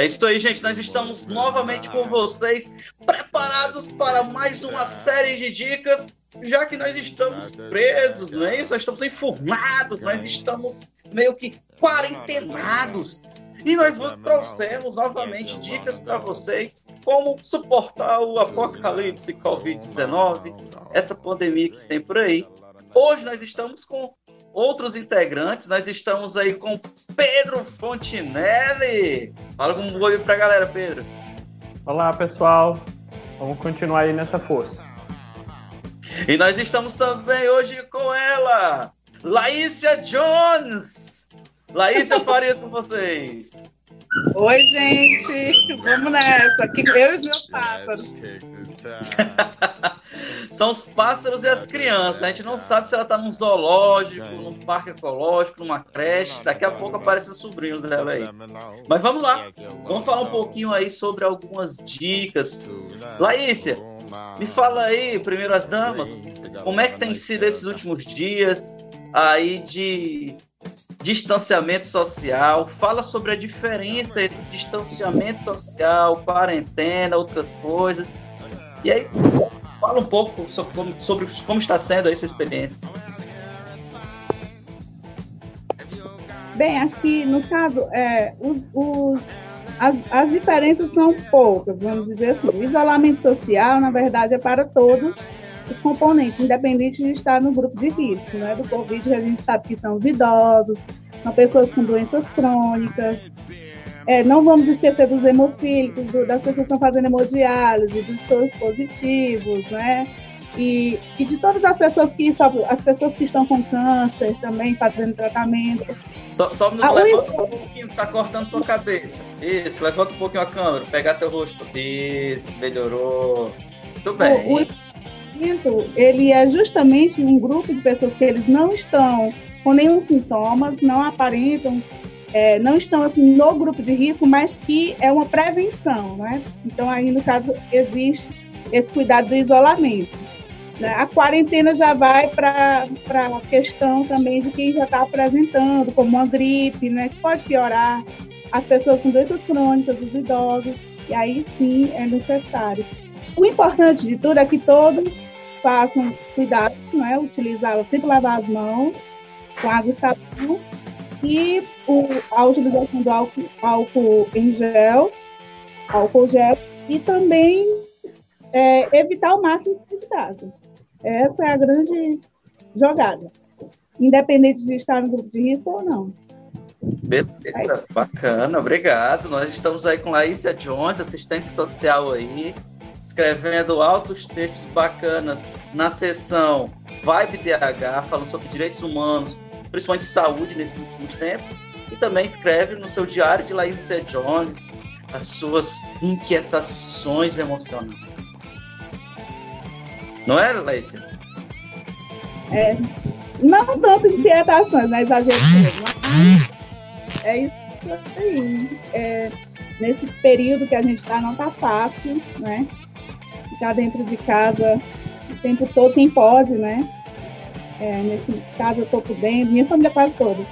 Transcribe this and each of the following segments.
É isso aí, gente. Nós estamos novamente com vocês, preparados para mais uma série de dicas, já que nós estamos presos, não é isso? Nós estamos informados, nós estamos meio que quarentenados. E nós trouxemos novamente dicas para vocês como suportar o apocalipse Covid-19, essa pandemia que tem por aí. Hoje nós estamos com outros integrantes. Nós estamos aí com Pedro Fontinelli. Fala um oi pra galera, Pedro. Olá, pessoal. Vamos continuar aí nessa força. E nós estamos também hoje com ela, Laícia Jones. Laícia Farias com vocês. Oi, gente. Vamos nessa. Aqui eu e os meus pássaros. São os pássaros e as crianças. A gente não sabe se ela está num zoológico, num parque ecológico, numa creche. Daqui a pouco aparecem os sobrinhos dela aí. Mas vamos lá. Vamos falar um pouquinho aí sobre algumas dicas. Laícia, me fala aí, primeiro as damas, como é que tem sido esses últimos dias aí de distanciamento social, fala sobre a diferença entre distanciamento social, quarentena, outras coisas. E aí, fala um pouco sobre como, sobre como está sendo aí sua experiência. Bem, aqui no caso, é, os, os, as, as diferenças são poucas, vamos dizer assim. O isolamento social, na verdade, é para todos os componentes, independente de estar no grupo de risco, né? Do Covid, a gente sabe que são os idosos, são pessoas com doenças crônicas. É, não vamos esquecer dos hemofílicos, do, das pessoas que estão fazendo hemodiálise, dos soros positivos, né? E, e, de todas as pessoas que sofrem, as pessoas que estão com câncer também fazendo tratamento. Só, só um ah, levanta um pouquinho, tá cortando tua cabeça. Isso, levanta um pouquinho a câmera, pegar teu rosto. Isso, melhorou. Tudo bem. O, o ele é justamente um grupo de pessoas que eles não estão com nenhum sintomas, não aparentam, é, não estão assim no grupo de risco, mas que é uma prevenção, né? Então aí no caso existe esse cuidado do isolamento. Né? A quarentena já vai para a questão também de quem já está apresentando, como uma gripe, né? Que pode piorar. As pessoas com doenças crônicas, os idosos, e aí sim é necessário. O importante de tudo é que todos façam os cuidados, né? Utilizar, sempre lavar as mãos com água e sabão e o, a utilização do álcool, álcool em gel, álcool gel e também é, evitar o máximo de casa. Essa é a grande jogada, independente de estar no grupo de risco ou não. Beleza, bacana, obrigado. Nós estamos aí com Laícia Jones, assistente social aí, escrevendo altos textos bacanas na seção Vibe DH, falando sobre direitos humanos, principalmente saúde nesses últimos tempos, e também escreve no seu diário de Laícia Jones as suas inquietações emocionais. Não é, Laícia? É, não tanto inquietações, né? Exagero é isso aí. É, nesse período que a gente está, não está fácil, né? Ficar dentro de casa o tempo todo, quem pode, né? É, nesse caso, eu estou por dentro, minha família quase toda.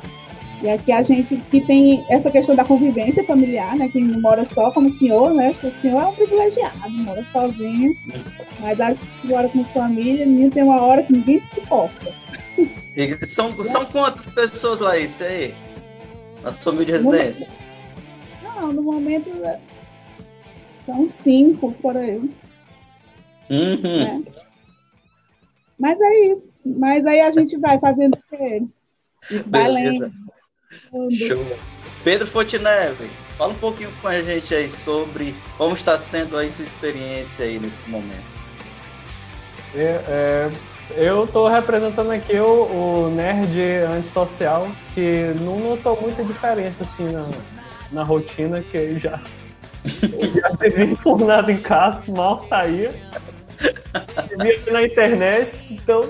E aqui a gente que tem essa questão da convivência familiar, né? Quem mora só como o senhor, né? Acho que o senhor é um privilegiado, mora sozinho. Mas aqui mora com família, menino tem uma hora que ninguém se suporta. E são, são quantas pessoas lá isso aí? Na sua humilde residência? Não, no momento é, são cinco por aí. Uhum. É. Mas é isso. Mas aí a gente vai fazendo o quê? Vai lendo. Show. Pedro Fontinelli, fala um pouquinho com a gente aí sobre como está sendo aí sua experiência aí nesse momento. É, é, eu estou representando aqui o, o, nerd antissocial, que não notou muita diferença assim na, na rotina, que já, já teve enfurnado em casa, mal saía. Via na internet, então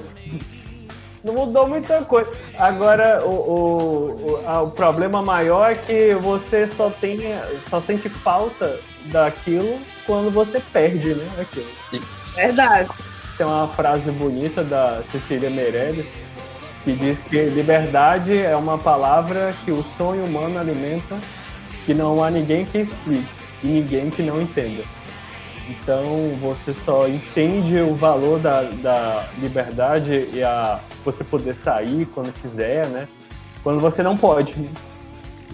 não mudou muita coisa. Agora, o, o, o, o, problema maior é que você só tem, só sente falta daquilo quando você perde, né? Aquilo. Isso. Verdade. Tem uma frase bonita da Cecília Meirelles que diz que liberdade é uma palavra que o sonho humano alimenta que não há ninguém que explique e ninguém que não entenda. Então você só entende o valor da, da liberdade e a você poder sair quando quiser, né? Quando você não pode.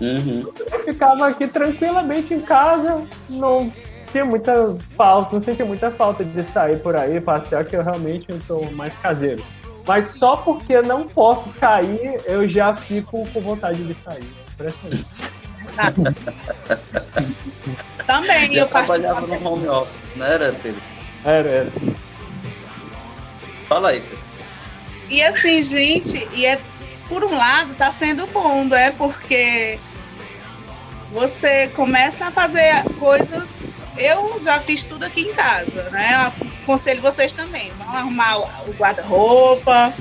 Uhum. Eu ficava aqui tranquilamente em casa, não tinha muita falta, não sentia muita falta de sair por aí, passear, que eu realmente estou mais caseiro. Mas só porque eu não posso sair, eu já fico com vontade de sair. Impressionante. Também, Eu eu trabalhava no home office, não era, Pedro? Era, era. Fala isso. E assim, gente, e é por um lado tá sendo bom, né? Porque você começa a fazer coisas. Eu já fiz tudo aqui em casa, né? Eu aconselho vocês também. Vão arrumar o guarda-roupa,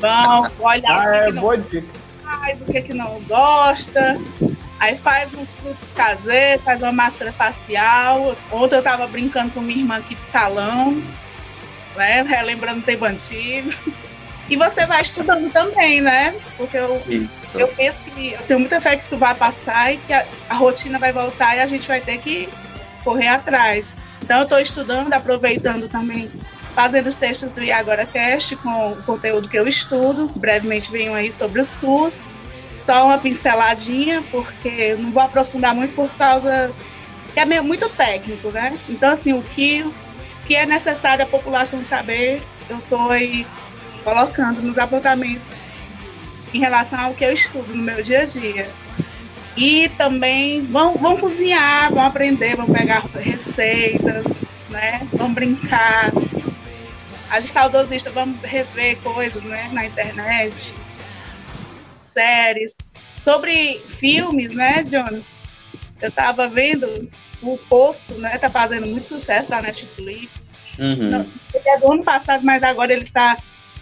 vão olhar o Ah, que, é que não boa dica. faz, o que, que não gosta. Aí faz uns truques caseiros, faz uma máscara facial. Ontem eu tava brincando com minha irmã aqui de salão, né? Relembrando o tempo antigo. E você vai estudando também, né? Porque eu, eu penso que eu tenho muita fé que isso vai passar e que a, a rotina vai voltar e a gente vai ter que correr atrás. Então eu estou estudando, aproveitando também, fazendo os textos do Agora Cast com o conteúdo que eu estudo. Brevemente venho aí sobre o SUS. Só uma pinceladinha, porque não vou aprofundar muito por causa que é meio, muito técnico, né? Então, assim, o que, o que é necessário a população saber, eu estou aí colocando nos apontamentos em relação ao que eu estudo no meu dia a dia. E também vão, vão cozinhar, vão aprender, vão pegar receitas, né? Vão brincar. A gente saudosista, vamos rever coisas né? na internet, séries. Sobre filmes, né, Johnny? Eu tava vendo o Poço, né? Tá fazendo muito sucesso na Netflix. Uhum. Ele é do ano passado, mas agora ele está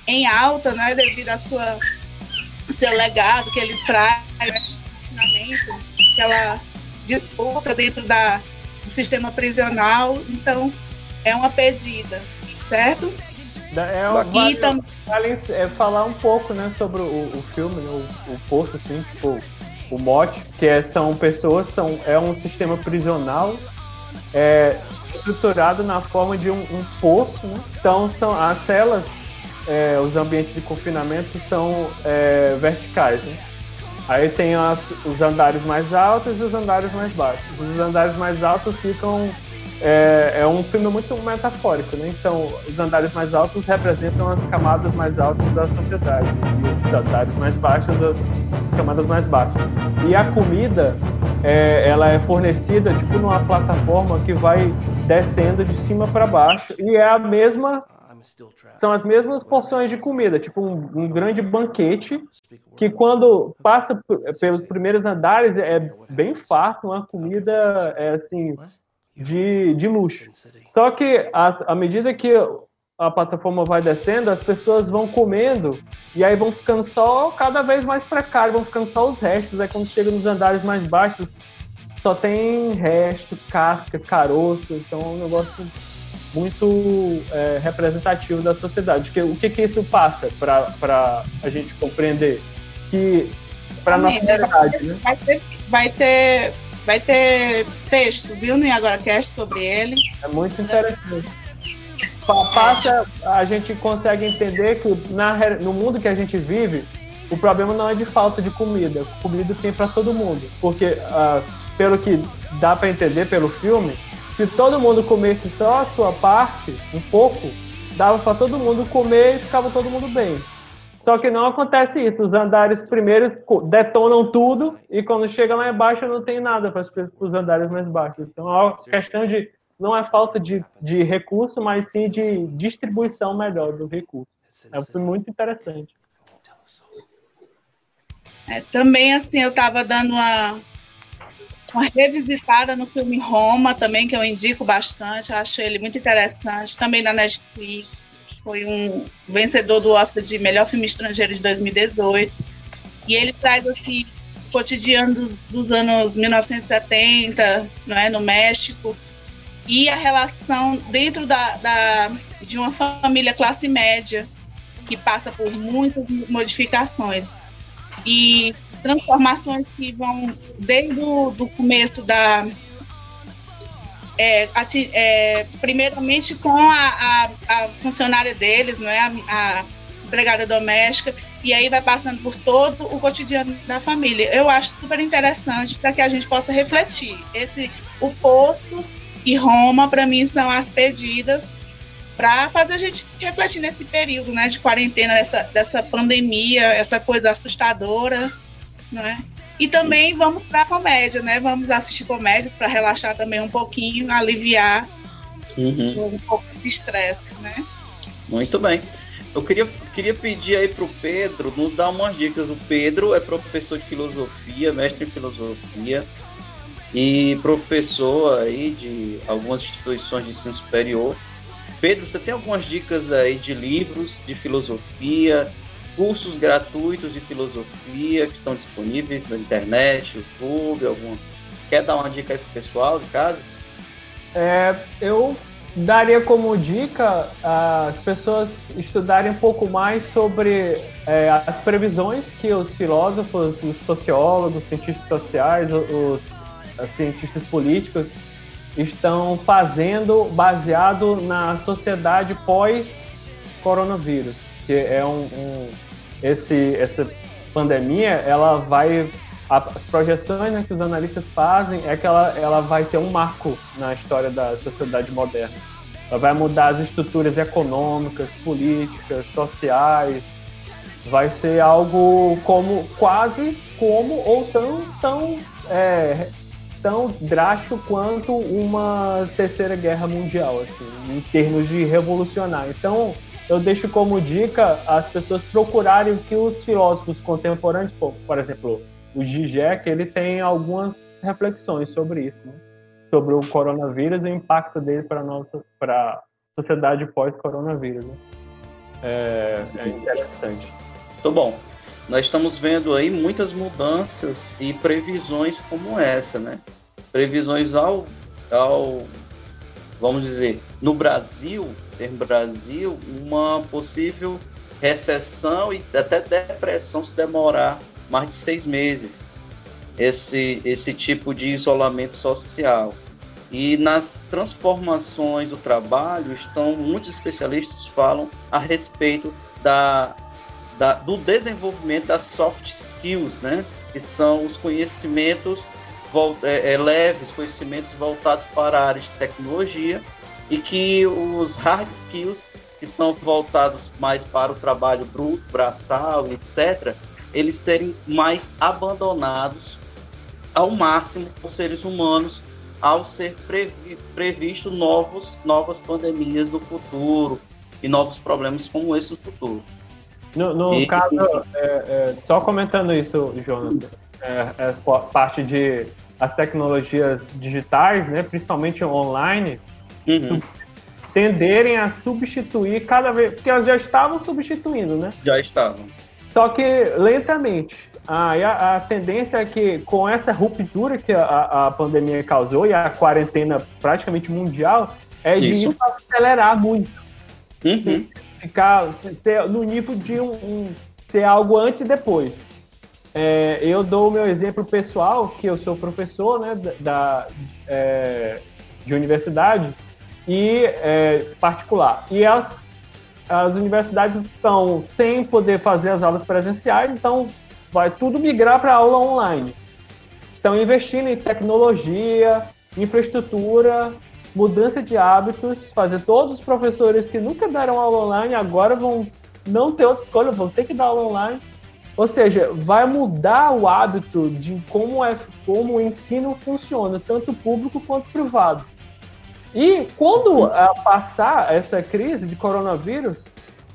em alta, né? Devido sua, seu legado que ele traz, né? ensinamento, aquela disputa dentro da, do sistema prisional. Então, é uma pedida, certo? É, Bacana. vale, também vale, é, falar um pouco, né, sobre o, o filme, né, o, o poço, assim, tipo, o mote, que é, são pessoas, são, é um sistema prisional é, estruturado na forma de um, um poço, né? Então são as celas, é, os ambientes de confinamento são é, verticais, né? Aí tem as, os andares mais altos e os andares mais baixos. Os andares mais altos ficam é, é, um filme muito metafórico, né? Então, os andares mais altos representam as camadas mais altas da sociedade e os andares mais baixos as camadas mais baixas. E a comida, é, ela é fornecida tipo numa plataforma que vai descendo de cima para baixo e é a mesma são as mesmas porções de comida, tipo um, um grande banquete que quando passa pelos primeiros andares é bem farto, uma comida é assim de, de luxo. Só que à medida que a plataforma vai descendo, as pessoas vão comendo e aí vão ficando só cada vez mais precário, vão ficando só os restos. Aí quando chega nos andares mais baixos, só tem resto, casca, caroço. Então é um negócio muito é, representativo da sociedade. Que, o que, que isso passa para a gente compreender? Que para nossa sociedade, né? Vai ter, vai ter vai ter texto, viu, no AgoraCast sobre ele. É muito interessante. Passa, a gente consegue entender que na, no mundo que a gente vive, o problema não é de falta de comida. Comida tem para todo mundo. Porque, uh, pelo que dá para entender pelo filme, se todo mundo comesse só a sua parte, um pouco, dava para todo mundo comer e ficava todo mundo bem. Só que não acontece isso. Os andares primeiros detonam tudo e quando chega lá embaixo não tem nada para os andares mais baixos. Então é uma questão de não é falta de, de recurso, mas sim de distribuição melhor do recurso. É muito interessante. É, também assim eu estava dando uma, uma revisitada no filme Roma também que eu indico bastante. Eu acho ele muito interessante. Também na Netflix foi um vencedor do Oscar de melhor filme estrangeiro de 2018. E ele traz assim o cotidiano dos, dos anos 1970, não é, no México, e a relação dentro da, da, de uma família classe média que passa por muitas modificações. E transformações que vão desde o do começo da é, é, primeiramente com a, a, a, funcionária deles, não é? A, a, empregada doméstica, e aí vai passando por todo o cotidiano da família. Eu acho super interessante para que a gente possa refletir. Esse, o Poço e Roma, para mim, são as pedidas para fazer a gente refletir nesse período né, de quarentena, dessa, dessa pandemia, essa coisa assustadora, não é? E também vamos para a comédia, né? Vamos assistir comédias para relaxar também um pouquinho, aliviar uhum. um pouco esse estresse, né? Muito bem. Eu queria, queria pedir aí para o Pedro nos dar umas dicas. O Pedro é professor de filosofia, mestre em filosofia e professor aí de algumas instituições de ensino superior. Pedro, você tem algumas dicas aí de livros de filosofia, cursos gratuitos de filosofia que estão disponíveis na internet, YouTube, algum. Quer dar uma dica aí pro pessoal de casa? É, eu daria como dica as pessoas estudarem um pouco mais sobre é, as previsões que os filósofos, os sociólogos, os cientistas sociais, os, os cientistas políticos estão fazendo baseado na sociedade pós-coronavírus, que é um, um esse, essa pandemia, ela vai. As projeções né, que os analistas fazem é que ela, ela vai ter um marco na história da sociedade moderna. Ela vai mudar as estruturas econômicas, políticas, sociais. Vai ser algo como quase como ou tão tão é, tão drástico quanto uma terceira guerra mundial, assim, em termos de revolucionar. Então eu deixo como dica as pessoas procurarem o que os filósofos contemporâneos, por, exemplo, o Zizek, ele tem algumas reflexões sobre isso, né? sobre o coronavírus e o impacto dele para nossa para a sociedade pós-coronavírus. Né? É, é interessante. Muito bom. Nós estamos vendo aí muitas mudanças e previsões como essa, né? Previsões ao, ao vamos dizer, no Brasil, em Brasil, uma possível recessão e até depressão se demorar mais de seis meses. Esse, esse tipo de isolamento social. E nas transformações do trabalho, estão muitos especialistas falam a respeito da, da, do desenvolvimento das soft skills, né? que são os conhecimentos é, é, leves, conhecimentos voltados para a área de tecnologia e que os hard skills, que são voltados mais para o trabalho bruto, braçal, etc., eles serem mais abandonados ao máximo por seres humanos ao ser previ previsto novos, novas pandemias no futuro e novos problemas como esse no futuro. No, no e... caso, é, é, só comentando isso, Jonathan, é, é parte de as tecnologias digitais, né, principalmente online, uhum. tenderem a substituir cada vez, porque elas já estavam substituindo, né? Já estavam. Só que lentamente. Ah, a, a, tendência é que com essa ruptura que a, a pandemia causou e a quarentena praticamente mundial, é de isso. acelerar muito. Uhum. Ficar no nível de um, um, ter algo antes e depois. É, eu dou o meu exemplo pessoal, que eu sou professor né, da, é, de universidade e é, particular. E as, as universidades estão sem poder fazer as aulas presenciais, então vai tudo migrar para aula online. Estão investindo em tecnologia, infraestrutura, mudança de hábitos, fazer todos os professores que nunca deram aula online agora vão não ter outra escolha, vão ter que dar aula online ou seja, vai mudar o hábito de como, é, como o ensino funciona, tanto público quanto privado. E quando uh, passar essa crise de coronavírus,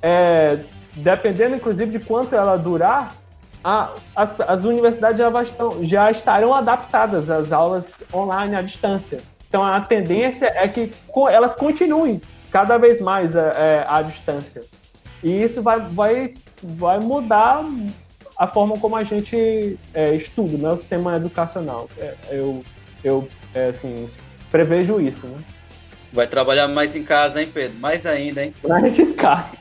é, dependendo inclusive de quanto ela durar, a, as, as, universidades já, estão, já estarão adaptadas às aulas online à distância. Então a tendência é que elas continuem cada vez mais é, é, à distância. E isso vai, vai, vai mudar a forma como a gente é, estuda, né, o sistema educacional. É, eu, eu é, assim, prevejo isso, né? Vai trabalhar mais em casa, hein, Pedro? Mais ainda, hein? Mais em casa.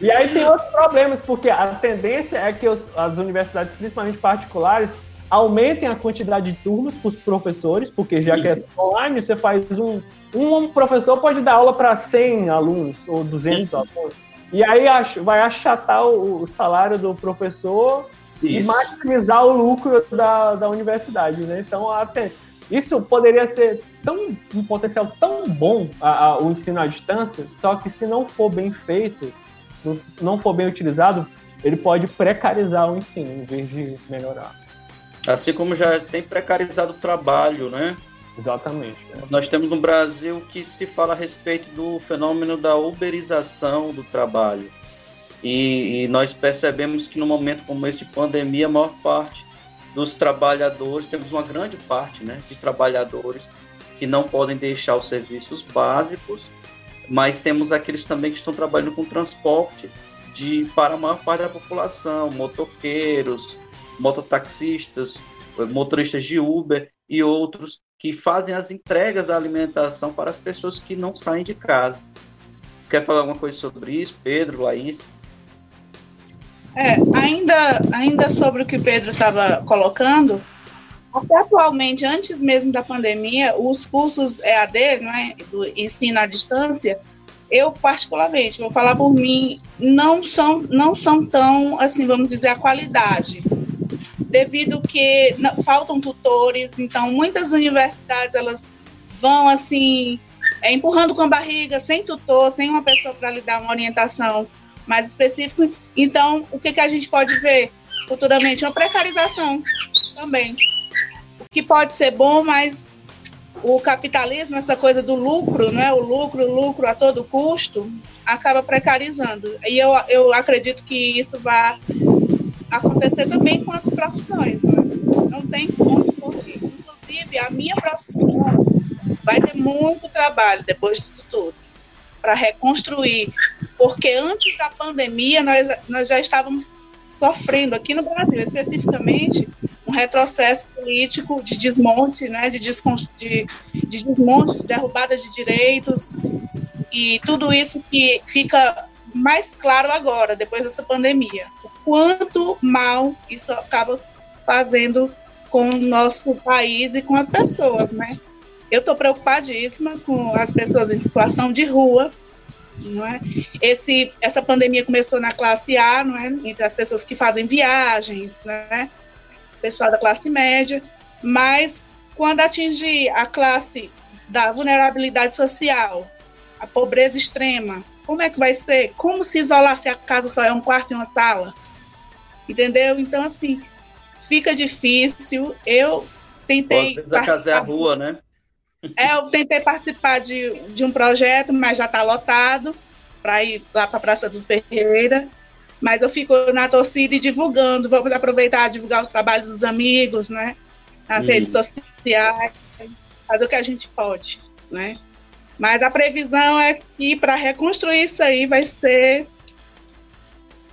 E aí tem outros problemas, porque a tendência é que os, as universidades, principalmente particulares, aumentem a quantidade de turmas para os professores, porque já que é online, você faz um. Um professor pode dar aula para 100 alunos ou 200 Sim. alunos. E aí vai achatar o, salário do professor Isso. e maximizar o lucro da, da universidade, né? Então, até, isso poderia ser tão, um potencial tão bom a, a, o ensino à distância, só que se não for bem feito, não for bem utilizado, ele pode precarizar o ensino em vez de melhorar. Assim como já tem precarizado o trabalho, né? Exatamente. Nós temos no Brasil que se fala a respeito do fenômeno da uberização do trabalho. E, e, nós percebemos que no momento como esse de pandemia, a maior parte dos trabalhadores, temos uma grande parte né, de trabalhadores que não podem deixar os serviços básicos, mas temos aqueles também que estão trabalhando com transporte de, para a maior parte da população, motoqueiros, mototaxistas, motoristas de Uber e outros que fazem as entregas da alimentação para as pessoas que não saem de casa. Você quer falar alguma coisa sobre isso, Pedro, Laís? É, ainda, ainda sobre o que o Pedro estava colocando, até atualmente, antes mesmo da pandemia, os cursos EAD, é, do ensino à distância, eu particularmente, vou falar por mim, não são, não são tão, assim, vamos dizer, a qualidade devido que faltam tutores, então muitas universidades elas vão assim é, empurrando com a barriga, sem tutor, sem uma pessoa para lhe dar uma orientação mais específica. Então, o que, que a gente pode ver futuramente? Uma precarização também. O que pode ser bom, mas o capitalismo, essa coisa do lucro, né? o lucro, o lucro a todo custo, acaba precarizando. E eu, eu acredito que isso vai acontecer também com as profissões. Né? Não tem como, porque, inclusive, a minha profissão vai ter muito trabalho depois disso tudo para reconstruir, porque antes da pandemia nós, nós já estávamos sofrendo aqui no Brasil, especificamente, um retrocesso político de desmonte, né, de, de, de desmonte, de derrubada de direitos, e tudo isso que fica mais claro agora, depois dessa pandemia quanto mal isso acaba fazendo com o nosso país e com as pessoas, né? Eu estou preocupadíssima com as pessoas em situação de rua, não é? Esse, essa pandemia começou na classe A, não é? Entre as pessoas que fazem viagens, né? Pessoal da classe média, mas quando atingir a classe da vulnerabilidade social, a pobreza extrema, como é que vai ser? Como se isolar se a casa só é um quarto e uma sala? Entendeu? Então, assim, fica difícil. Eu tentei. Pô, a casa é a rua, né? É, eu tentei participar de, de um projeto, mas já está lotado para ir lá para a Praça do Ferreira. Mas eu fico na torcida e divulgando. Vamos aproveitar divulgar o trabalho dos amigos, né? Nas redes sociais, fazer o que a gente pode, né? Mas a previsão é que para reconstruir isso aí vai ser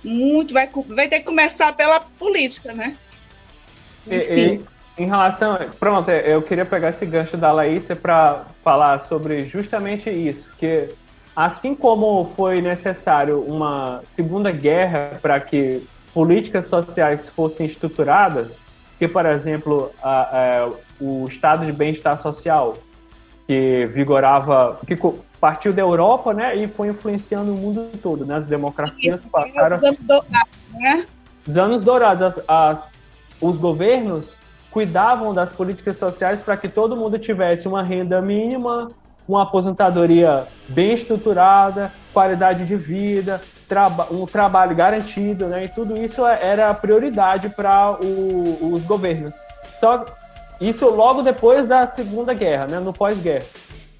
muito, vai, vai ter que começar pela política, né? Enfim. E, em relação. Pronto, eu queria pegar esse gancho da Laís para falar sobre justamente isso, que assim como foi necessário uma segunda guerra para que políticas sociais fossem estruturadas, que, por exemplo, a, a, o estado de bem-estar social, que vigorava, que partiu da Europa, né, e foi influenciando o mundo todo, né, as democracias Isso, passaram... Os anos dourados, né? Os anos dourados, as, as, os governos cuidavam das políticas sociais para que todo mundo tivesse uma renda mínima, uma aposentadoria bem estruturada, qualidade de vida, traba um trabalho garantido, né, e tudo isso era prioridade para os governos. Só isso logo depois da Segunda Guerra, né, no pós-guerra.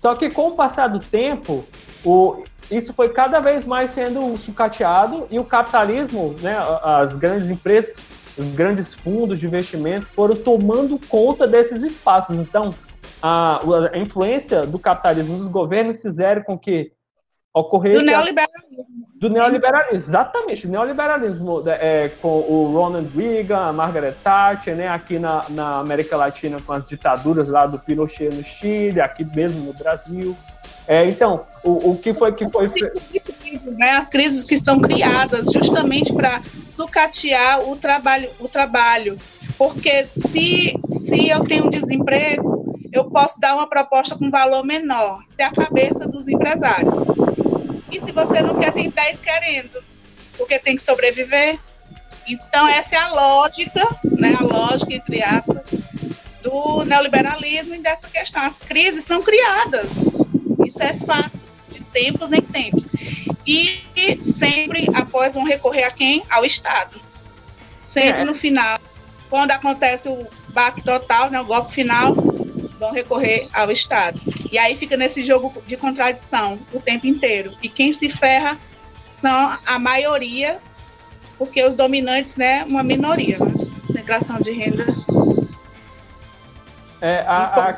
Só que com o passar do tempo, o, isso foi cada vez mais sendo sucateado e o capitalismo, né, as grandes empresas, os grandes fundos de investimento foram tomando conta desses espaços. Então, a, a influência do capitalismo dos governos fizeram com que ocorresse... Do neoliberalismo. Do neoliberalismo, exatamente. O neoliberalismo né, é, com o Ronald Reagan, a Margaret Thatcher, né, aqui na, na América Latina com as ditaduras lá do Pinochet no Chile, aqui mesmo no Brasil. É, então, o, o que foi que foi. Né? As crises que são criadas justamente para sucatear o trabalho, o trabalho. Porque se, se eu tenho desemprego, eu posso dar uma proposta com valor menor. Isso é a cabeça dos empresários. E se você não quer, tem 10 querendo, porque tem que sobreviver. Então, essa é a lógica, né? A lógica, entre aspas, do neoliberalismo e dessa questão. As crises são criadas isso é fato, de tempos em tempos. E sempre após vão recorrer a quem? Ao Estado. Sempre é. no final, quando acontece o baque total, né, o golpe final, vão recorrer ao Estado. E aí fica nesse jogo de contradição o tempo inteiro. E quem se ferra são a maioria, porque os dominantes, né, uma minoria. Né? Concentração de renda. É, a,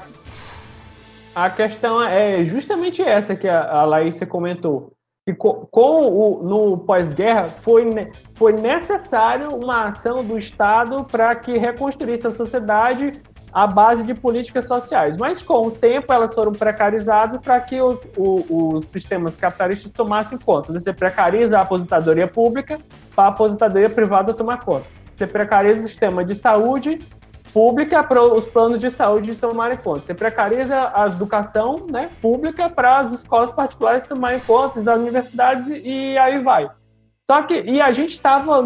a, a questão é justamente essa que a, a Laísa comentou. Que com, com o, no pós-guerra foi, foi necessário uma ação do Estado para que reconstruísse a sociedade à base de políticas sociais. Mas com o tempo elas foram precarizadas para que o, o, os sistemas capitalistas tomassem conta. Você precariza a aposentadoria pública para a aposentadoria privada tomar conta. Você precariza o sistema de saúde pública para os planos de saúde tomarem conta. Você precariza a educação né, pública para as escolas particulares tomarem conta, das universidades e aí vai. Só que e a gente estava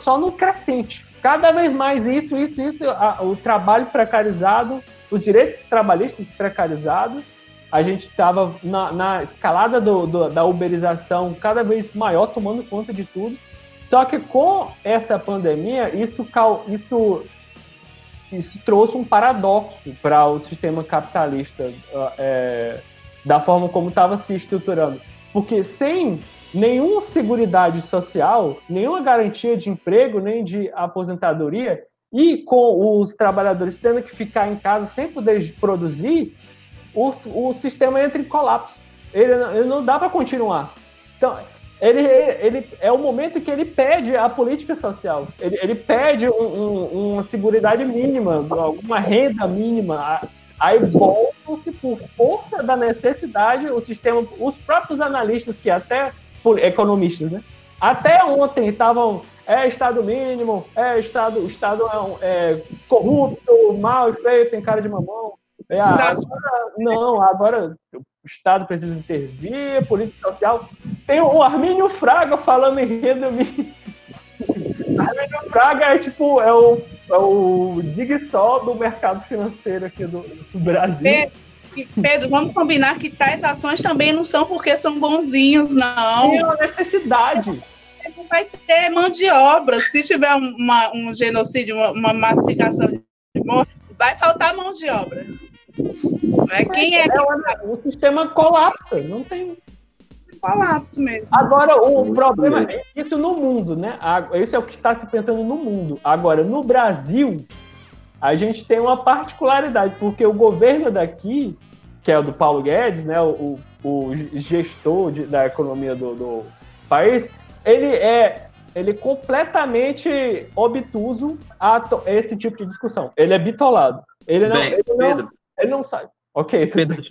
só no crescente. Cada vez mais isso, isso, isso, a, o trabalho precarizado, os direitos trabalhistas precarizados, a gente estava na, na, escalada do, do, da uberização cada vez maior, tomando conta de tudo. Só que com essa pandemia, isso, isso isso trouxe um paradoxo para o sistema capitalista é, da forma como estava se estruturando. Porque sem nenhuma seguridade social, nenhuma garantia de emprego, nem de aposentadoria, e com os trabalhadores tendo que ficar em casa sem poder produzir, o, o sistema entra em colapso. Ele, ele não dá para continuar. Então, ele, ele é o momento que ele pede a política social. Ele, ele pede um, um, uma segurança mínima, alguma renda mínima. Aí voltam-se por força da necessidade o sistema, os próprios analistas que até economistas, né? Até ontem estavam é Estado mínimo, é Estado, Estado é, é corrupto, mal feito, tem cara de mamão. É, agora, não, agora o Estado precisa intervir, política social. Tem o Armínio Fraga falando em renda mínima. Armínio Fraga é tipo, é o, é o dig-sol do mercado financeiro aqui do, do Brasil. Pedro, Pedro, vamos combinar que tais ações também não são porque são bonzinhos, não. Tem uma necessidade. Não vai ter mão de obra. Se tiver uma, um genocídio, uma, uma massificação de morte, vai faltar mão de obra. É quem é, é o sistema colapsa, não tem colapso mesmo. Agora, o problema é isso no mundo, né? Isso é o que está se pensando no mundo. Agora, no Brasil, a gente tem uma particularidade, porque o governo daqui, que é o do Paulo Guedes, né? O, o gestor de, da economia do, do país, ele é ele é completamente obtuso a esse tipo de discussão. Ele é bitolado. Ele não, Bem, ele não, Pedro, ele não sai. Ok, Pedro,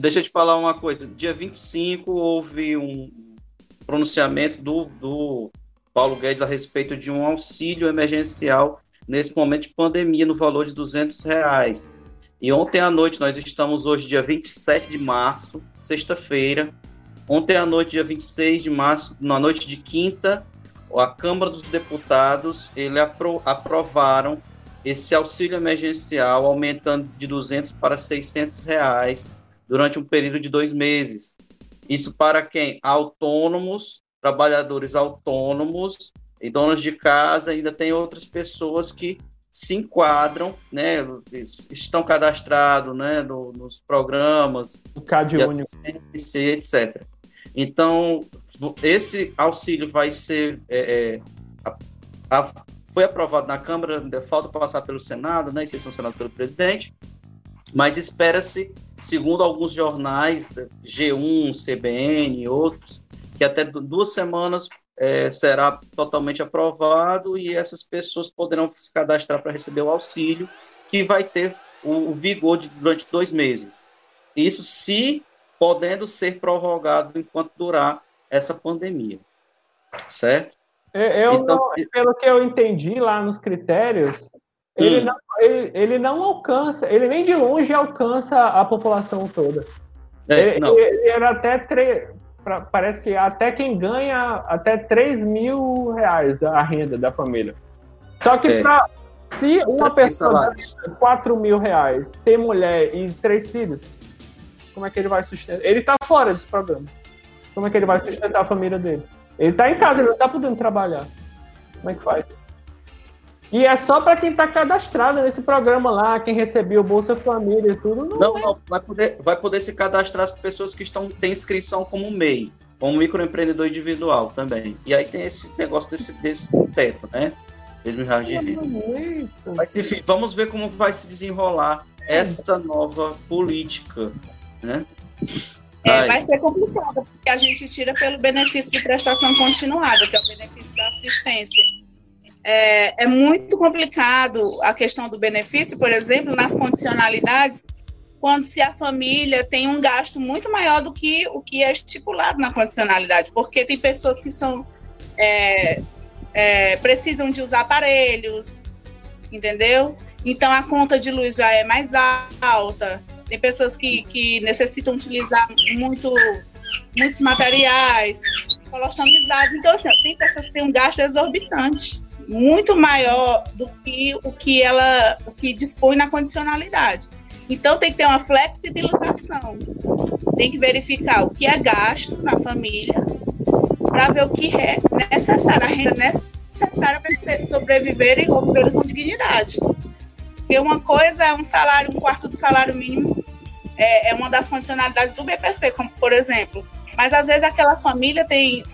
deixa eu te falar uma coisa. Dia 25 houve um pronunciamento do, do Paulo Guedes a respeito de um auxílio emergencial nesse momento de pandemia no valor de 200 reais. E ontem à noite, nós estamos hoje, dia 27 de março, sexta-feira. Ontem à noite, dia 26 de março, na noite de quinta, a Câmara dos Deputados ele apro aprovaram esse auxílio emergencial aumentando de 200 para 600 reais durante um período de dois meses. Isso para quem? Autônomos, trabalhadores autônomos e donos de casa. Ainda tem outras pessoas que se enquadram, né, estão cadastrados, né, no, nos programas o CAD de assistência, etc. Então, esse auxílio vai ser é, é, a, a, foi aprovado na Câmara, falta passar pelo Senado, né, e ser sancionado pelo presidente, mas espera-se, segundo alguns jornais, G1, CBN e outros, que até duas semanas é, será totalmente aprovado e essas pessoas poderão se cadastrar para receber o auxílio, que vai ter o, o vigor de, durante dois meses. Isso se podendo ser prorrogado enquanto durar essa pandemia. Certo? Eu, então, não, pelo que eu entendi lá nos critérios, ele, hum. não, ele, ele, não alcança, ele nem de longe alcança a população toda. É, ele, ele, era até tre... parece que até quem ganha até 3 mil reais a renda da família. Só que é. pra, se uma pessoa ganha 4 mil reais, ter mulher e três filhos, como é que ele vai sustentar? Ele tá fora desse programa. Como é que ele vai sustentar a família dele? Ele tá em casa, ele não tá podendo trabalhar. Como é que faz? E é só para quem está cadastrado nesse programa lá, quem recebeu Bolsa Família e tudo. Não, não, é. não, vai, poder, vai poder se cadastrar as pessoas que estão têm inscrição como MEI, como microempreendedor individual também. E aí tem esse negócio desse, desse teto, né? Mesmo já de renda. Mas enfim, vamos ver como vai se desenrolar esta nova política, né? É, vai ser complicado, porque a gente tira pelo benefício de prestação continuada, que é o benefício da assistência. É, é, muito complicado a questão do benefício, por exemplo, nas condicionalidades, quando se a família tem um gasto muito maior do que o que é estipulado na condicionalidade, porque tem pessoas que são é, é, precisam de usar aparelhos, entendeu? Então a conta de luz já é mais alta. Tem pessoas que, que necessitam utilizar muito, muitos materiais, colostomizados. Então, assim, tem pessoas que têm um gasto exorbitante, muito maior do que o que ela o que dispõe na condicionalidade. Então, tem que ter uma flexibilização. Tem que verificar o que é gasto na família para ver o que é necessário, a renda necessária para sobreviver e viver com dignidade. Porque uma coisa é um salário, um quarto do salário mínimo, é, é uma das condicionalidades do BPC, como por exemplo. Mas às vezes aquela família tem,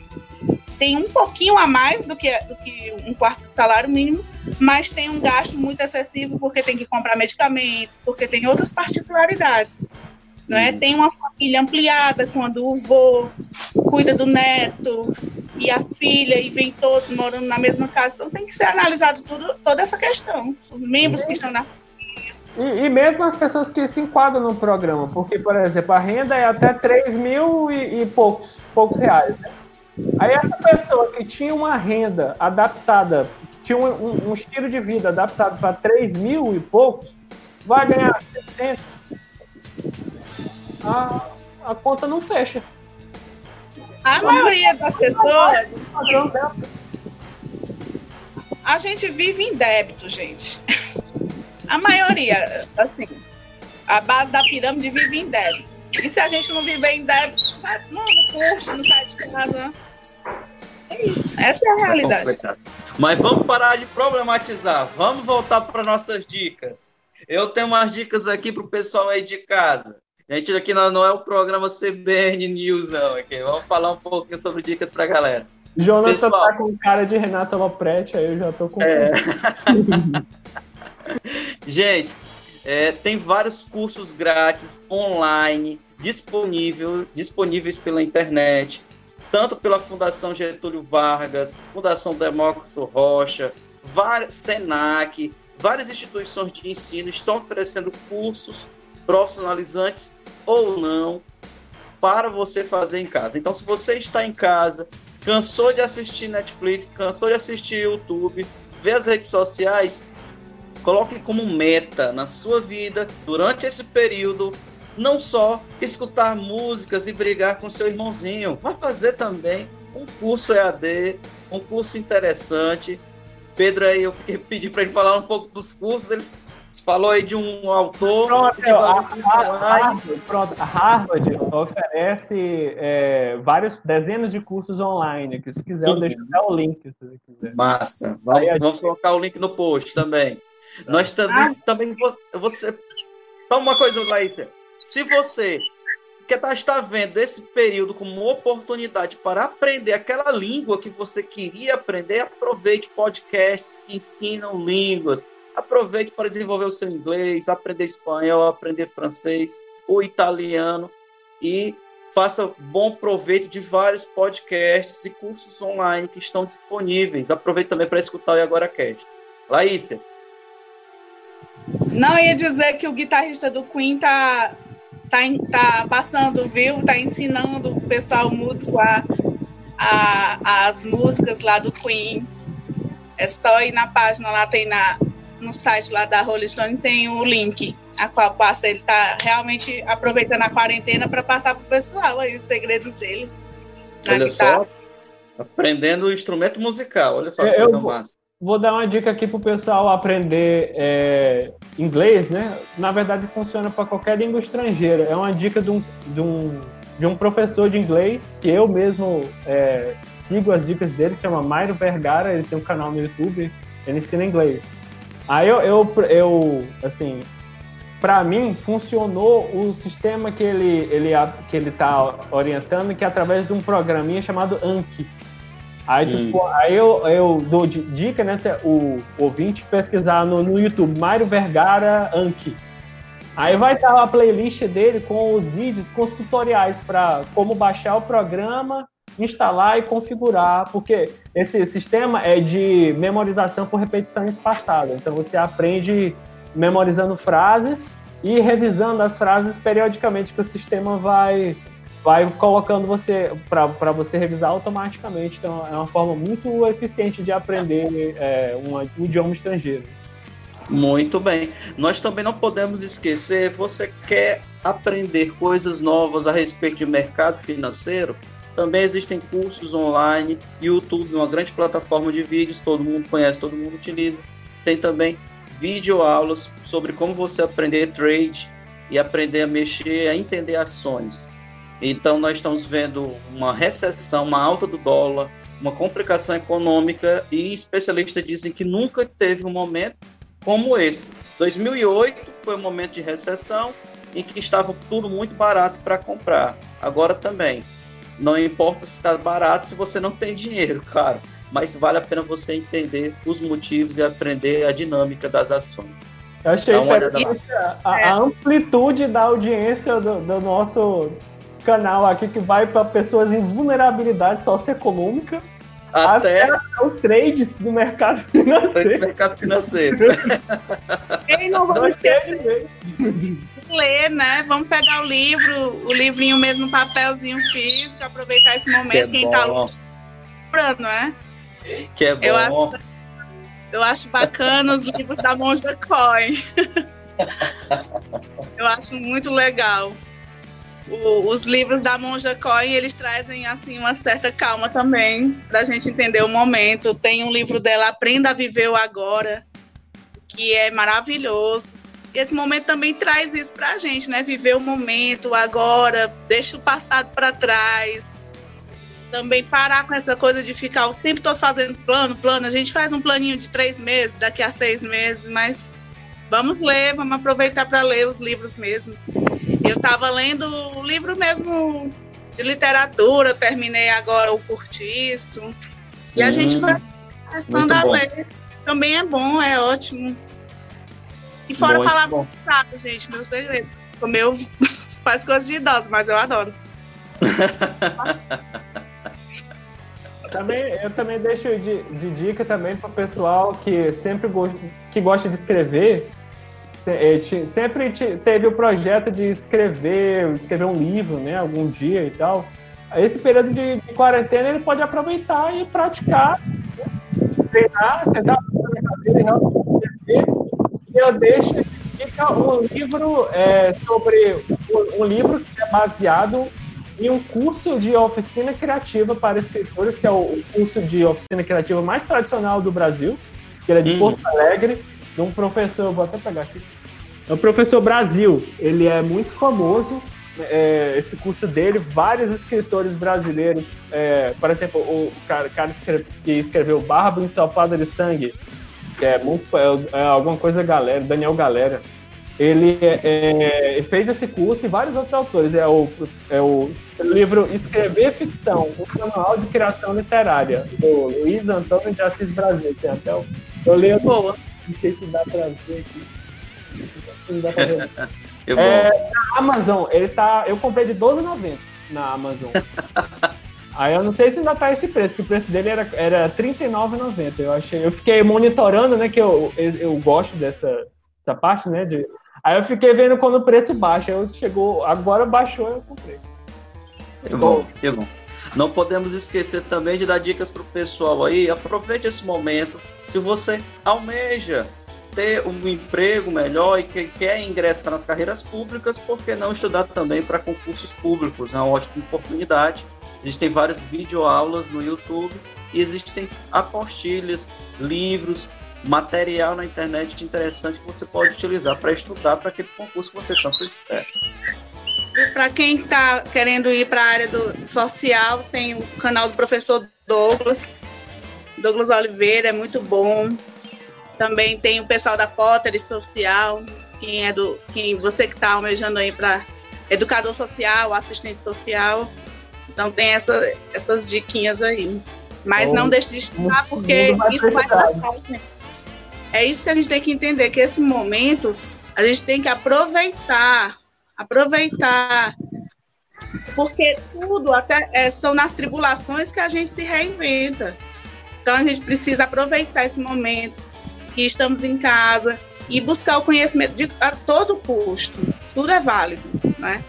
tem um pouquinho a mais do que, do que um quarto do salário mínimo, mas tem um gasto muito excessivo porque tem que comprar medicamentos, porque tem outras particularidades. Não é? Tem uma família ampliada quando o vô cuida do neto e a filha e vem todos morando na mesma casa. Então tem que ser analisado tudo, toda essa questão. Os membros que estão na e, e, mesmo as pessoas que se enquadram no programa, porque, por exemplo, a renda é até 3 mil e, e poucos, poucos reais. Né? Aí essa pessoa que tinha uma renda adaptada, tinha um, um, um estilo de vida adaptado para 3 mil e poucos, vai ganhar 600 a, a conta não fecha. A maioria das pessoas. A gente vive em débito, gente. A maioria, assim, a base da pirâmide vive em débito. E se a gente não viver em débito, não, no curso, não sai de casa. É isso. Essa é a realidade. Mas vamos parar de problematizar. Vamos voltar para nossas dicas. Eu tenho umas dicas aqui para o pessoal aí de casa. A gente aqui não é o programa CBN News, não. Aqui. Vamos falar um pouquinho sobre dicas para a galera. Jonathan Pessoal, tá com cara de Renata Lopretti, aí eu já tô com. É. gente, é, tem vários cursos grátis online disponível, disponíveis pela internet, tanto pela Fundação Getúlio Vargas, Fundação Demócrito Rocha, várias, Senac, várias instituições de ensino estão oferecendo cursos profissionalizantes ou não para você fazer em casa. Então, se você está em casa, cansou de assistir Netflix, cansou de assistir YouTube, ver as redes sociais, coloque como meta na sua vida, durante esse período, não só escutar músicas e brigar com seu irmãozinho, vai fazer também um curso EAD, um curso interessante. Pedro aí, eu pedi para ele falar um pouco dos cursos, ele você falou aí de um autor. Pronto, de a, Harvard, pronto, a Harvard oferece é, vários dezenas de cursos online. Que se quiser, eu deixo até o link. Se quiser. Massa. Vamos, vamos colocar o link no post também. Tá. Nós também, ah. também você. Só uma coisa, Laísa. Se você que tá, está vendo esse período como uma oportunidade para aprender aquela língua que você queria aprender, aproveite podcasts que ensinam línguas Aproveite para desenvolver o seu inglês, aprender espanhol, aprender francês, ou italiano e faça bom proveito de vários podcasts e cursos online que estão disponíveis. Aproveite também para escutar o Agora Cast. Laísa. Não, ia dizer que o guitarrista do Queen tá, tá, tá passando, viu? Tá ensinando o pessoal músico a, a, as músicas lá do Queen. É só ir na página lá, tem na, no site lá da Rolling Stone, tem o link a qual passa. Ele tá realmente aproveitando a quarentena para passar pro pessoal aí os segredos dele. Olha guitarra. só, aprendendo o instrumento musical. Olha só que coisa massa vou dar uma dica aqui para o pessoal aprender é, inglês, né? Na verdade, funciona para qualquer língua estrangeira. É uma dica de um, de um, de um professor de inglês que eu mesmo é, sigo as dicas dele, chama Mairo Vergara. Ele tem um canal no YouTube, ele ensina inglês. Aí eu, eu, eu assim, para mim funcionou o sistema que ele ele que ele está orientando, que é através de um programinha chamado Anki. Aí, tipo, aí eu, eu dou dica, né? O, o ouvinte pesquisar no, no YouTube, Mário Vergara Anki. Aí vai estar a playlist dele com os vídeos, com os tutoriais para como baixar o programa, instalar e configurar, porque esse sistema é de memorização por repetição espaçada. Então você aprende memorizando frases e revisando as frases periodicamente que o sistema vai vai colocando você para você revisar automaticamente. Então, é uma forma muito eficiente de aprender é, um, um idioma estrangeiro. Muito bem. Nós também não podemos esquecer, você quer aprender coisas novas a respeito de mercado financeiro? Também existem cursos online, YouTube, uma grande plataforma de vídeos, todo mundo conhece, todo mundo utiliza. Tem também videoaulas sobre como você aprender trade e aprender a mexer, a entender ações. Então, nós estamos vendo uma recessão, uma alta do dólar, uma complicação econômica e especialistas dizem que nunca teve um momento como esse. 2008 foi um momento de recessão em que estava tudo muito barato para comprar. Agora também. Não importa se está barato se você não tem dinheiro, claro. Mas vale a pena você entender os motivos e aprender a dinâmica das ações. Eu achei interessante a, a, amplitude da audiência do, do nosso canal aqui que vai para pessoas em vulnerabilidade socioeconômica até, até o trades do mercado financeiro. mercado financeiro. Quem não vamos esquecer de ler, né? Vamos pegar o livro, o livrinho mesmo, papelzinho físico, aproveitar esse momento. Que Quem está comprando, né? Que é bom. Eu acho, eu acho bacana os livros da Monja Coin. eu acho muito legal o, os livros da Monja Coin, eles trazem assim uma certa calma também para a gente entender o momento. Tem um livro dela, Aprenda a Viver o Agora, que é maravilhoso. Esse momento também traz isso para a gente, né? Viver o momento, o agora, deixa o passado para trás. Também parar com essa coisa de ficar o tempo todo fazendo plano, plano. A gente faz um planinho de três meses, daqui a seis meses, mas vamos ler, vamos aproveitar para ler os livros mesmo. Eu estava lendo o livro mesmo de literatura, terminei agora o Curtiço. E a gente vai começando a ler. Também é bom, é ótimo. E fora muito palavras usadas, gente, meus segredos. Sou meu. Faz coisas de idosos, mas eu adoro. também, eu também deixo de, de dica também para o pessoal que sempre go que gosta de escrever sempre teve o projeto de escrever, escrever um livro, né, algum dia e tal. Esse período de, de quarentena ele pode aproveitar e praticar, treinar, sentar na cadeira e. E eu deixo fica um livro é, sobre um livro que é baseado em um curso de oficina criativa para escritores, que é o curso de oficina criativa mais tradicional do Brasil, que ele é de Porto Alegre de um professor, vou até pegar aqui. É o professor Brasil, ele é muito famoso. É, esse curso dele, vários escritores brasileiros, é, por exemplo, o cara, cara que escreveu Barba Ensopado de Sangue, que é, é, é alguma coisa galera, Daniel Galera, ele é, é, fez esse curso e vários outros autores. É o, é o livro Escrever Ficção, um manual de criação literária, do Luiz Antônio de Assis Brasil. Tem até o, eu leio. Boa. Não sei se dá pra ver aqui. Não dá pra ver. é, na Amazon, ele tá. Eu comprei de 12,90 na Amazon. Aí eu não sei se ainda tá esse preço, que o preço dele era, era R$39,90. Eu achei. Eu fiquei monitorando, né? Que eu, eu, eu gosto dessa, dessa parte, né? De Aí eu fiquei vendo quando o preço baixa. Eu chegou, agora baixou, eu comprei. Que bom, que bom. Não podemos esquecer também de dar dicas para o pessoal aí. Aproveite esse momento. Se você almeja ter um emprego melhor e que quer ingressar nas carreiras públicas, por que não estudar também para concursos públicos? É uma ótima oportunidade. Existem várias videoaulas no YouTube e existem apostilhas, livros, material na internet interessante que você pode utilizar para estudar para aquele concurso que você tanto espera. Para quem está querendo ir para a área do social, tem o canal do professor Douglas, Douglas Oliveira, é muito bom. Também tem o pessoal da Potter Social, quem é do, quem você que está almejando aí para educador social, assistente social. Então tem essa, essas diquinhas aí. Mas não deixe de estudar, porque isso vai passar, gente. É isso que a gente tem que entender, que esse momento a gente tem que aproveitar, aproveitar, porque tudo até é, são nas tribulações que a gente se reinventa. Então a gente precisa aproveitar esse momento que estamos em casa e buscar o conhecimento de, a todo custo. Tudo é válido, né?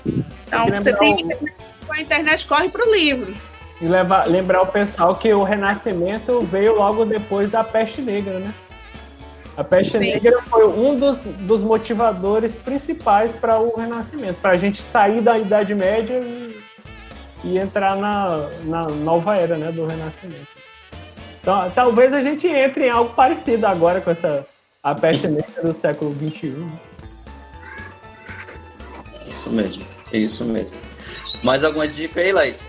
Então você tem que com a internet corre para o livro. E levar, lembrar o pessoal que o Renascimento veio logo depois da peste negra, né? A peste Sim. negra foi um dos, dos motivadores principais para o Renascimento, para a gente sair da Idade Média e, e entrar na, na nova era né, do Renascimento. Então, talvez a gente entre em algo parecido agora com essa a peste negra do século XXI. Isso mesmo, é isso mesmo. Mais alguma dica aí, Laís?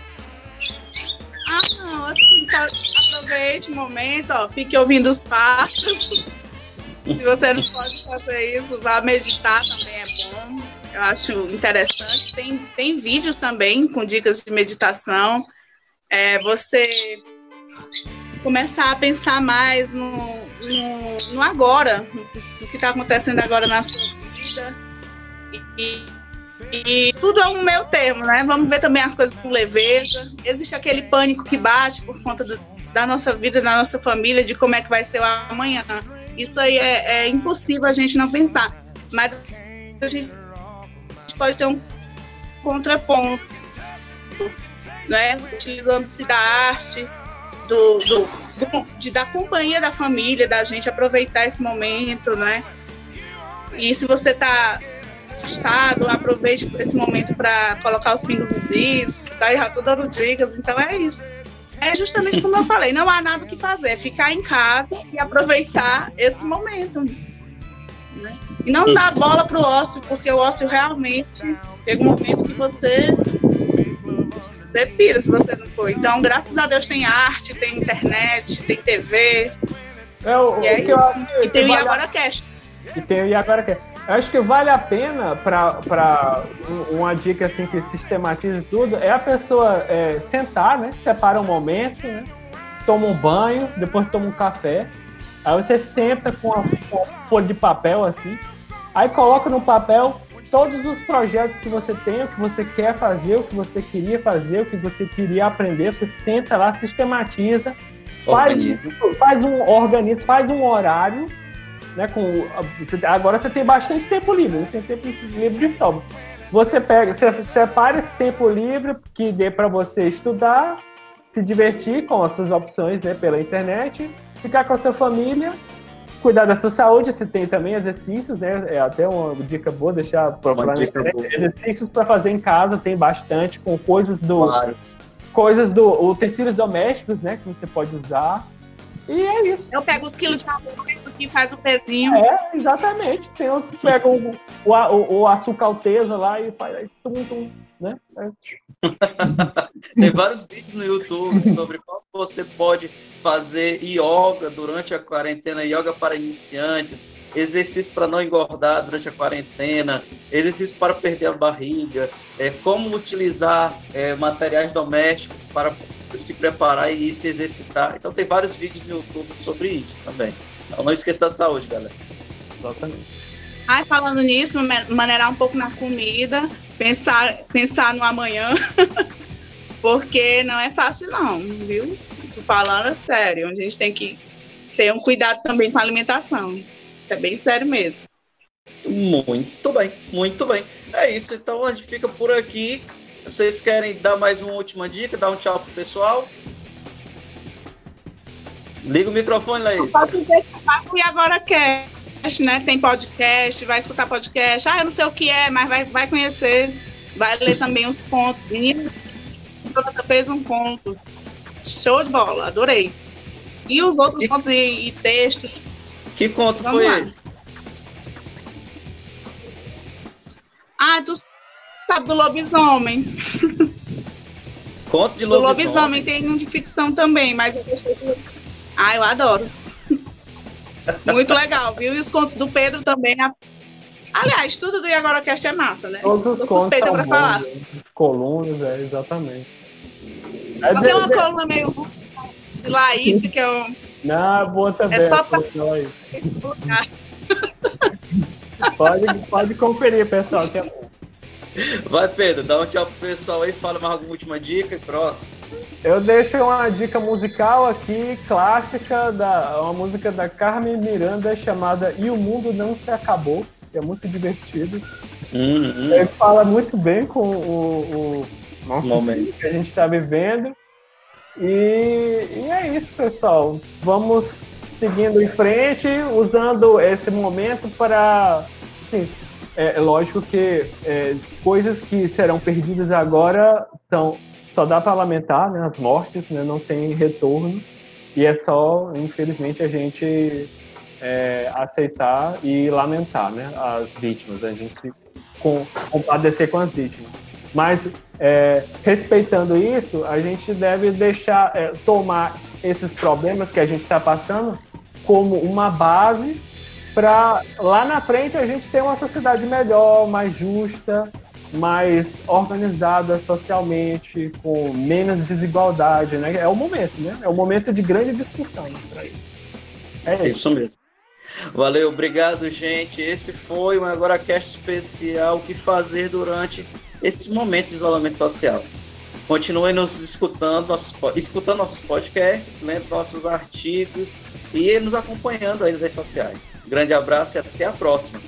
Ah, não, assim, só aproveite o momento, ó, fique ouvindo os passos. Se você não pode fazer isso, vá meditar também é bom. Eu acho interessante. Tem, tem vídeos também com dicas de meditação. É, você começar a pensar mais no, no, no agora, no, que está acontecendo agora na sua vida. E, e, tudo é um meio termo, né? Vamos ver também as coisas com leveza. Existe aquele pânico que bate por conta do, da nossa vida, da nossa família, de como é que vai ser o amanhã. Isso aí é, é impossível a gente não pensar. Mas a gente pode ter um contraponto, né? Utilizando-se da arte, do, do, do, de, da companhia da família, da gente aproveitar esse momento, né? E se você está afastado, aproveite esse momento para colocar os pingos nos is, tá? Já tô dando dicas, então é isso é justamente como eu falei, não há nada o que fazer, é ficar em casa e aproveitar esse momento. Né? E não dar bola para o ócio, porque o ócio realmente chega um momento que você você pira se você não for. Então, graças a Deus tem arte, tem internet, tem TV. É, o, e, é o eu, e tem o Iagora Cast. E tem o Iagora Cast. Eu acho que vale a pena para uma dica assim que sistematize tudo é a pessoa é, sentar, né? Separa um momento, né? Toma um banho, depois toma um café. Aí você senta com a, com a folha de papel assim, aí coloca no papel todos os projetos que você tem, o que você quer fazer, o que você queria fazer, o que você queria aprender. Você senta lá, sistematiza, faz, faz um organismo, faz um horário né? Com, agora você tem bastante tempo livre, você tem tempo livre de sobra. Você pega, você separa esse tempo livre que dê para você estudar, se divertir com as suas opções né, pela internet, ficar com a sua família, cuidar da sua saúde, você tem também exercícios, né? É até uma dica boa deixar para exercícios para fazer em casa, tem bastante com coisas do Vários. coisas do utensílios domésticos, né, que você pode usar. E é isso. Eu pego os quilos de arroz e faz o pezinho. É, exatamente. Tem uns que pegam o, o, o açúcar alteza lá e faz aí, tum, tum, né? É. Tem vários vídeos no YouTube sobre como você pode fazer yoga durante a quarentena, yoga para iniciantes, exercício para não engordar durante a quarentena, exercício para perder a barriga, é, como utilizar é, materiais domésticos para se preparar e se exercitar. Então tem vários vídeos no YouTube sobre isso também. Então não esqueça da saúde, galera. Exatamente. Ai, falando nisso, maneirar um pouco na comida, pensar, pensar no amanhã, porque não é fácil não, viu? Tô falando sério, a gente tem que ter um cuidado também com a alimentação. Isso é bem sério mesmo. Muito bem, muito bem. É isso, então a gente fica por aqui. Vocês querem dar mais uma última dica, dar um tchau pro pessoal? Liga o microfone, Laís. Só dizer que e agora cast, né? Tem podcast, vai escutar podcast. Ah, eu não sei o que é, mas vai, vai conhecer. Vai ler também os contos. Menina, fez um conto. Show de bola, adorei. E os outros e... contos e, e textos. Que conto Vamos foi lá. ele? Ah, tu sabe do lobisomem. Conto de lobisomem. Do lobisomem tem um de ficção também, mas eu gostei do ah, eu adoro. Muito legal, viu? E os contos do Pedro também. Aliás, tudo do IagoraCast é massa, né? Todos os suspeita para falar. Né? Colunas, é, exatamente. É tem uma coluna meio de Laís, que é um. Não, boa também. É só pra... pode, pode conferir, pessoal, que é bom. Vai, Pedro, dá um tchau pro pessoal aí, fala mais alguma última dica e pronto. Eu deixo uma dica musical aqui, clássica, da, uma música da Carmen Miranda chamada E o Mundo Não Se Acabou, que é muito divertido. Uhum. Ele fala muito bem com o, o nosso momento que a gente está vivendo. E, e é isso, pessoal. Vamos seguindo em frente, usando esse momento para. Assim, é, é lógico que é, coisas que serão perdidas agora são só dá para lamentar né, as mortes, né, não tem retorno e é só, infelizmente, a gente é, aceitar e lamentar né, as vítimas, a gente com, compadecer com as vítimas. Mas é, respeitando isso, a gente deve deixar é, tomar esses problemas que a gente está passando como uma base para lá na frente a gente ter uma sociedade melhor, mais justa, mais organizada socialmente, com menos desigualdade, né? É o momento, né? É o momento de grande discussão para isso. É isso. isso mesmo. Valeu, obrigado, gente. Esse foi um AgoraCast especial. Que fazer durante esse momento de isolamento social? Continue nos escutando, nossos, escutando nossos podcasts, lendo nossos artigos e nos acompanhando aí nas redes sociais. Grande abraço e até a próxima.